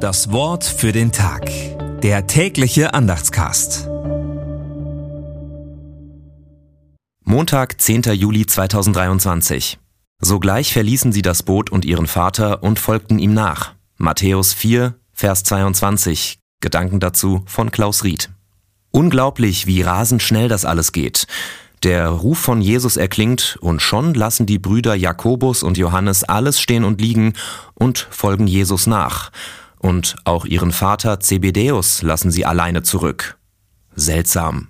Das Wort für den Tag. Der tägliche Andachtscast. Montag, 10. Juli 2023. Sogleich verließen sie das Boot und ihren Vater und folgten ihm nach. Matthäus 4, Vers 22. Gedanken dazu von Klaus Ried. Unglaublich, wie rasend schnell das alles geht. Der Ruf von Jesus erklingt und schon lassen die Brüder Jakobus und Johannes alles stehen und liegen und folgen Jesus nach. Und auch ihren Vater Zebedäus lassen sie alleine zurück. Seltsam.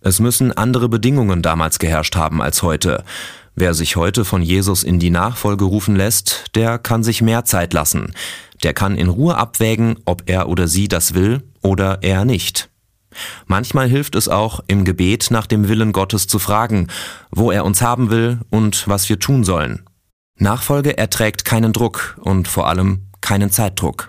Es müssen andere Bedingungen damals geherrscht haben als heute. Wer sich heute von Jesus in die Nachfolge rufen lässt, der kann sich mehr Zeit lassen. Der kann in Ruhe abwägen, ob er oder sie das will oder er nicht. Manchmal hilft es auch, im Gebet nach dem Willen Gottes zu fragen, wo er uns haben will und was wir tun sollen. Nachfolge erträgt keinen Druck und vor allem keinen Zeitdruck.